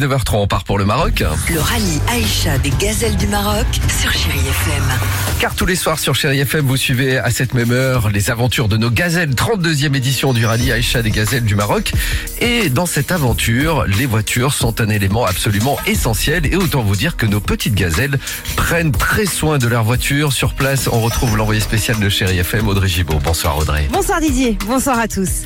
19h30, on part pour le Maroc. Le rallye Aïcha des gazelles du Maroc sur Chéri FM. Car tous les soirs sur Chéri FM, vous suivez à cette même heure les aventures de nos gazelles, 32e édition du rallye Aïcha des gazelles du Maroc. Et dans cette aventure, les voitures sont un élément absolument essentiel. Et autant vous dire que nos petites gazelles prennent très soin de leur voiture. Sur place, on retrouve l'envoyé spécial de Chéri FM, Audrey Gibaud. Bonsoir Audrey. Bonsoir Didier, bonsoir à tous.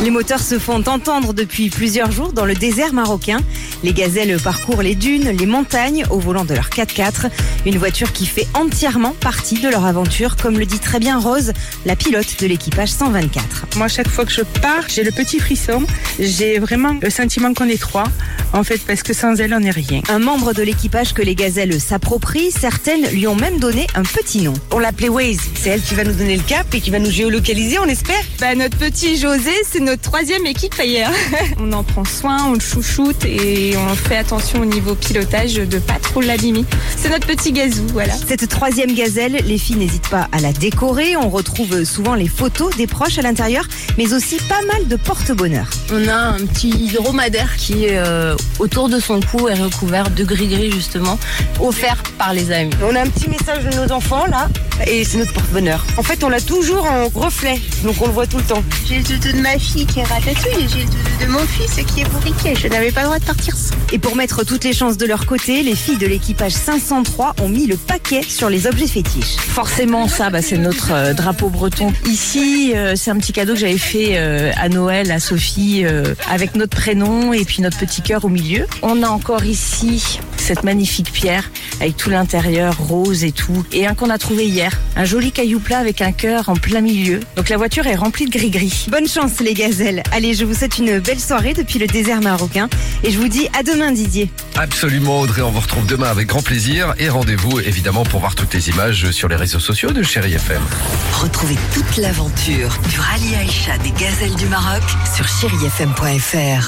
Les moteurs se font entendre depuis plusieurs jours dans le désert marocain. Les gazelles parcourent les dunes, les montagnes au volant de leur 4x4. Une voiture qui fait entièrement partie de leur aventure, comme le dit très bien Rose, la pilote de l'équipage 124. Moi, chaque fois que je pars, j'ai le petit frisson. J'ai vraiment le sentiment qu'on est trois, en fait, parce que sans elle, on n'est rien. Un membre de l'équipage que les gazelles s'approprient, certaines lui ont même donné un petit nom. On l'appelait Waze. C'est elle qui va nous donner le cap et qui va nous géolocaliser, on espère. Bah, notre petit José, c'est notre troisième équipe ailleurs. on en prend soin, on le chouchoute et on fait attention au niveau pilotage de pas trop l'abîmer. C'est notre petit gazou, voilà. Cette troisième gazelle, les filles n'hésitent pas à la décorer. On retrouve souvent les photos des proches à l'intérieur, mais aussi pas mal de porte-bonheur. On a un petit dromadaire qui est euh, autour de son cou et recouvert de gris-gris justement, offert par les amis. On a un petit message de nos enfants là, et c'est notre porte-bonheur. En fait, on l'a toujours en reflet, donc on le voit tout le temps. J'ai le doudou de ma fille qui est ratatouille et j'ai le doudou de mon fils qui est bourriquet. Je n'avais pas le droit de partir sans. Et pour mettre toutes les chances de leur côté, les filles de l'équipage 503 ont mis le paquet sur les objets fétiches. Forcément, ça, bah, c'est notre euh, drapeau breton. Ici, euh, c'est un petit cadeau que j'avais fait euh, à Noël à Sophie euh, avec notre prénom et puis notre petit cœur au milieu. On a encore ici cette magnifique pierre avec tout l'intérieur rose et tout. Et un qu'on a trouvé hier, un joli caillou plat avec un cœur en plein milieu. Donc la voiture est remplie de gris-gris. Bonne chance les gazelles. Allez, je vous souhaite une belle soirée depuis le désert marocain et je vous dis à demain Didier. Absolument Audrey, on vous retrouve demain avec grand plaisir. Et rendez-vous évidemment pour voir toutes les images sur les réseaux sociaux de Chéri FM. Retrouvez toute l'aventure du rallye Aïcha des gazelles du Maroc sur chérifm.fr.